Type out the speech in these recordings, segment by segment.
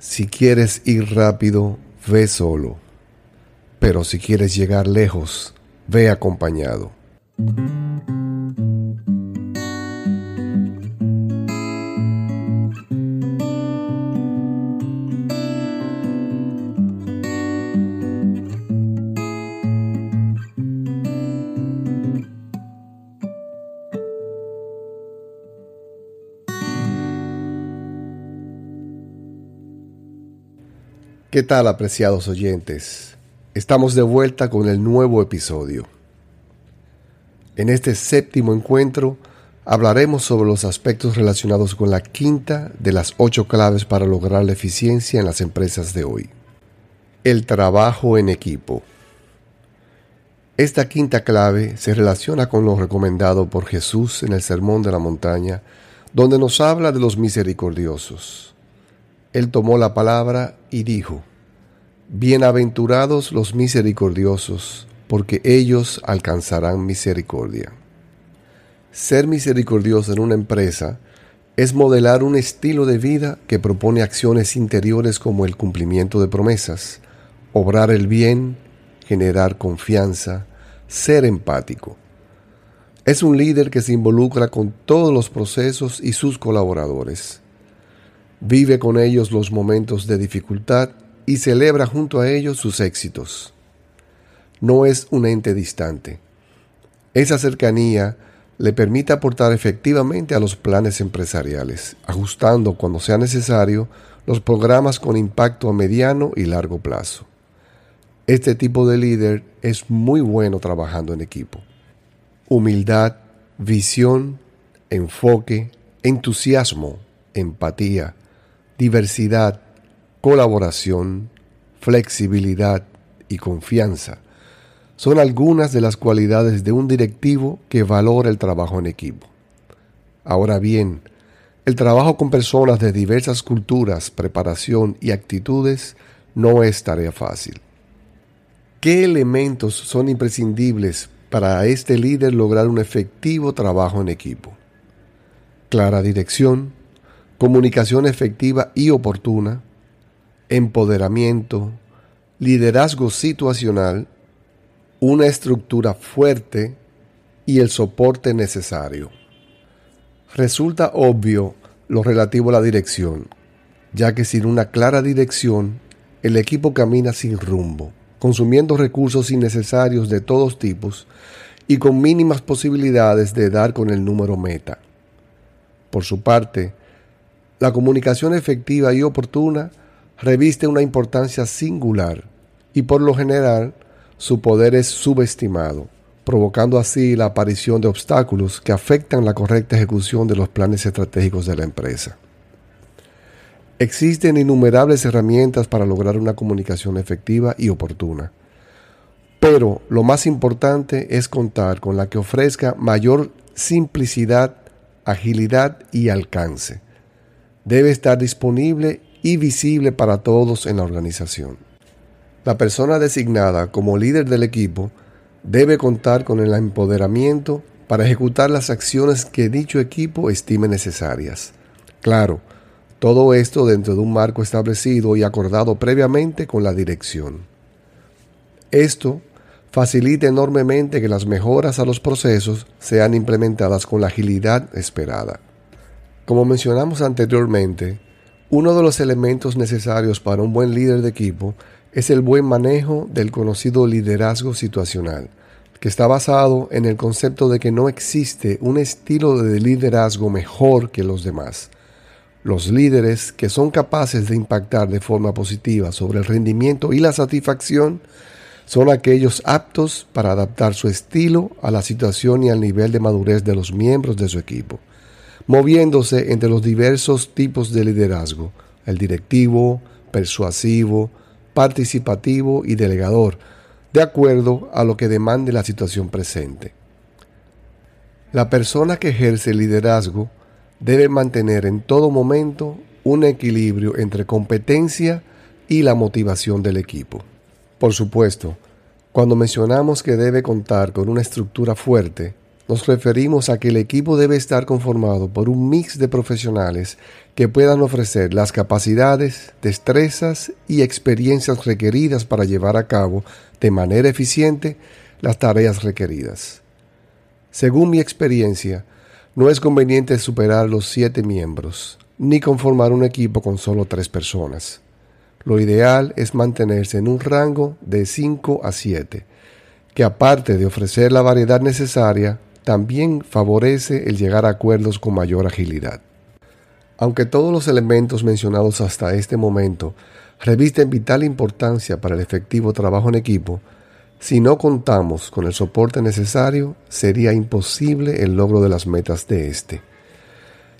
Si quieres ir rápido, ve solo. Pero si quieres llegar lejos, ve acompañado. ¿Qué tal, apreciados oyentes? Estamos de vuelta con el nuevo episodio. En este séptimo encuentro hablaremos sobre los aspectos relacionados con la quinta de las ocho claves para lograr la eficiencia en las empresas de hoy. El trabajo en equipo. Esta quinta clave se relaciona con lo recomendado por Jesús en el Sermón de la Montaña, donde nos habla de los misericordiosos. Él tomó la palabra y dijo, Bienaventurados los misericordiosos, porque ellos alcanzarán misericordia. Ser misericordioso en una empresa es modelar un estilo de vida que propone acciones interiores como el cumplimiento de promesas, obrar el bien, generar confianza, ser empático. Es un líder que se involucra con todos los procesos y sus colaboradores vive con ellos los momentos de dificultad y celebra junto a ellos sus éxitos. No es un ente distante. Esa cercanía le permite aportar efectivamente a los planes empresariales, ajustando cuando sea necesario los programas con impacto a mediano y largo plazo. Este tipo de líder es muy bueno trabajando en equipo. Humildad, visión, enfoque, entusiasmo, empatía, diversidad, colaboración, flexibilidad y confianza son algunas de las cualidades de un directivo que valora el trabajo en equipo. Ahora bien, el trabajo con personas de diversas culturas, preparación y actitudes no es tarea fácil. ¿Qué elementos son imprescindibles para este líder lograr un efectivo trabajo en equipo? Clara dirección, comunicación efectiva y oportuna, empoderamiento, liderazgo situacional, una estructura fuerte y el soporte necesario. Resulta obvio lo relativo a la dirección, ya que sin una clara dirección, el equipo camina sin rumbo, consumiendo recursos innecesarios de todos tipos y con mínimas posibilidades de dar con el número meta. Por su parte, la comunicación efectiva y oportuna reviste una importancia singular y por lo general su poder es subestimado, provocando así la aparición de obstáculos que afectan la correcta ejecución de los planes estratégicos de la empresa. Existen innumerables herramientas para lograr una comunicación efectiva y oportuna, pero lo más importante es contar con la que ofrezca mayor simplicidad, agilidad y alcance debe estar disponible y visible para todos en la organización. La persona designada como líder del equipo debe contar con el empoderamiento para ejecutar las acciones que dicho equipo estime necesarias. Claro, todo esto dentro de un marco establecido y acordado previamente con la dirección. Esto facilita enormemente que las mejoras a los procesos sean implementadas con la agilidad esperada. Como mencionamos anteriormente, uno de los elementos necesarios para un buen líder de equipo es el buen manejo del conocido liderazgo situacional, que está basado en el concepto de que no existe un estilo de liderazgo mejor que los demás. Los líderes que son capaces de impactar de forma positiva sobre el rendimiento y la satisfacción son aquellos aptos para adaptar su estilo a la situación y al nivel de madurez de los miembros de su equipo moviéndose entre los diversos tipos de liderazgo, el directivo, persuasivo, participativo y delegador, de acuerdo a lo que demande la situación presente. La persona que ejerce liderazgo debe mantener en todo momento un equilibrio entre competencia y la motivación del equipo. Por supuesto, cuando mencionamos que debe contar con una estructura fuerte, nos referimos a que el equipo debe estar conformado por un mix de profesionales que puedan ofrecer las capacidades, destrezas y experiencias requeridas para llevar a cabo de manera eficiente las tareas requeridas. Según mi experiencia, no es conveniente superar los siete miembros, ni conformar un equipo con solo tres personas. Lo ideal es mantenerse en un rango de 5 a 7, que aparte de ofrecer la variedad necesaria, también favorece el llegar a acuerdos con mayor agilidad. Aunque todos los elementos mencionados hasta este momento revisten vital importancia para el efectivo trabajo en equipo, si no contamos con el soporte necesario, sería imposible el logro de las metas de este.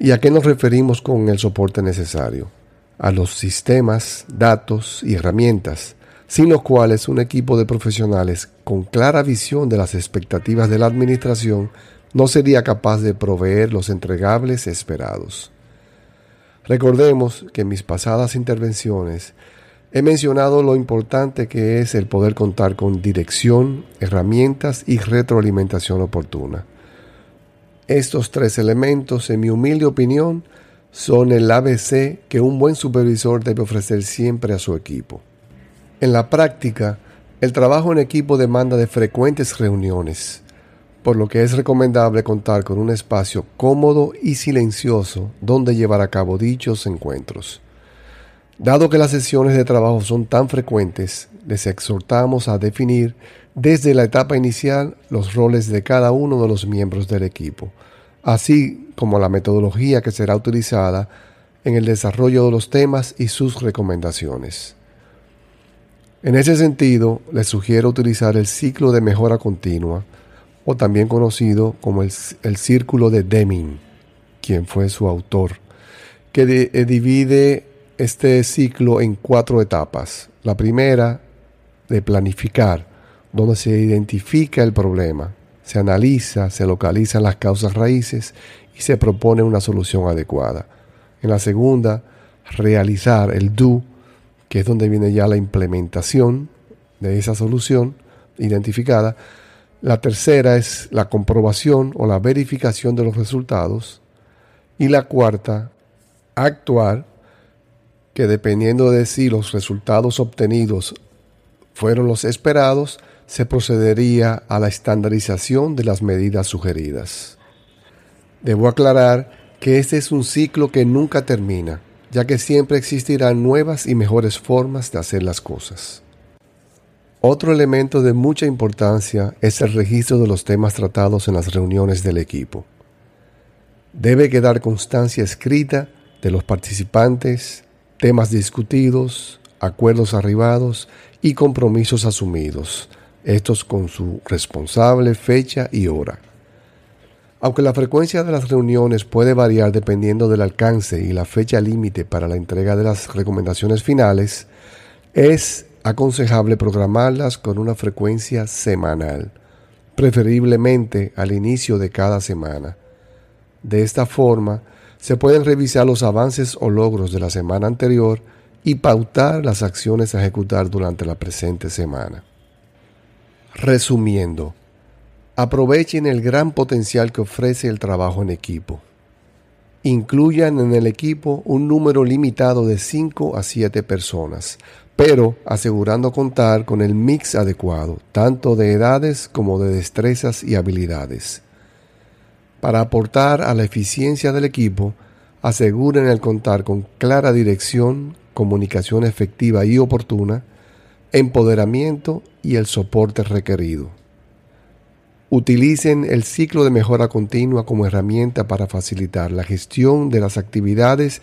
¿Y a qué nos referimos con el soporte necesario? A los sistemas, datos y herramientas, sin los cuales un equipo de profesionales con clara visión de las expectativas de la administración no sería capaz de proveer los entregables esperados. Recordemos que en mis pasadas intervenciones he mencionado lo importante que es el poder contar con dirección, herramientas y retroalimentación oportuna. Estos tres elementos, en mi humilde opinión, son el ABC que un buen supervisor debe ofrecer siempre a su equipo. En la práctica, el trabajo en equipo demanda de frecuentes reuniones, por lo que es recomendable contar con un espacio cómodo y silencioso donde llevar a cabo dichos encuentros. Dado que las sesiones de trabajo son tan frecuentes, les exhortamos a definir desde la etapa inicial los roles de cada uno de los miembros del equipo, así como la metodología que será utilizada en el desarrollo de los temas y sus recomendaciones. En ese sentido, les sugiero utilizar el ciclo de mejora continua, o también conocido como el, círculo de Deming, quien fue su autor, que eh, divide este ciclo en cuatro etapas. La primera, de planificar, donde se identifica el problema, se analiza, se localizan las causas raíces y se propone una solución adecuada. En la segunda, realizar el do, es donde viene ya la implementación de esa solución identificada. La tercera es la comprobación o la verificación de los resultados. Y la cuarta, actuar, que dependiendo de si los resultados obtenidos fueron los esperados, se procedería a la estandarización de las medidas sugeridas. Debo aclarar que este es un ciclo que nunca termina ya que siempre existirán nuevas y mejores formas de hacer las cosas. Otro elemento de mucha importancia es el registro de los temas tratados en las reuniones del equipo. Debe quedar constancia escrita de los participantes, temas discutidos, acuerdos arribados y compromisos asumidos, estos con su responsable fecha y hora. Aunque la frecuencia de las reuniones puede variar dependiendo del alcance y la fecha límite para la entrega de las recomendaciones finales, es aconsejable programarlas con una frecuencia semanal, preferiblemente al inicio de cada semana. De esta forma, se pueden revisar los avances o logros de la semana anterior y pautar las acciones a ejecutar durante la presente semana. Resumiendo, Aprovechen el gran potencial que ofrece el trabajo en equipo. Incluyan en el equipo un número limitado de 5 a 7 personas, pero asegurando contar con el mix adecuado, tanto de edades como de destrezas y habilidades. Para aportar a la eficiencia del equipo, aseguren el contar con clara dirección, comunicación efectiva y oportuna, empoderamiento y el soporte requerido. Utilicen el ciclo de mejora continua como herramienta para facilitar la gestión de las actividades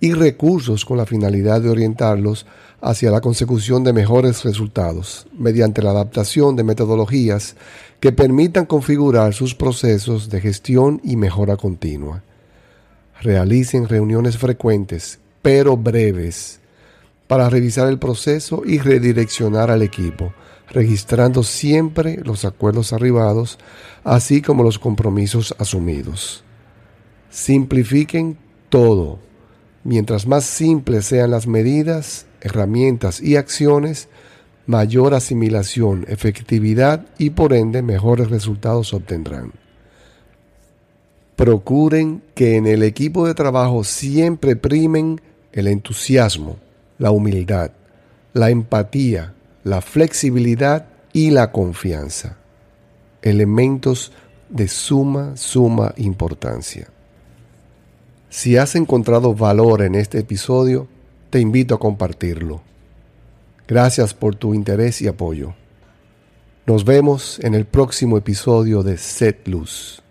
y recursos con la finalidad de orientarlos hacia la consecución de mejores resultados mediante la adaptación de metodologías que permitan configurar sus procesos de gestión y mejora continua. Realicen reuniones frecuentes, pero breves, para revisar el proceso y redireccionar al equipo registrando siempre los acuerdos arribados, así como los compromisos asumidos. Simplifiquen todo. Mientras más simples sean las medidas, herramientas y acciones, mayor asimilación, efectividad y por ende mejores resultados obtendrán. Procuren que en el equipo de trabajo siempre primen el entusiasmo, la humildad, la empatía, la flexibilidad y la confianza. Elementos de suma, suma importancia. Si has encontrado valor en este episodio, te invito a compartirlo. Gracias por tu interés y apoyo. Nos vemos en el próximo episodio de Set Luz.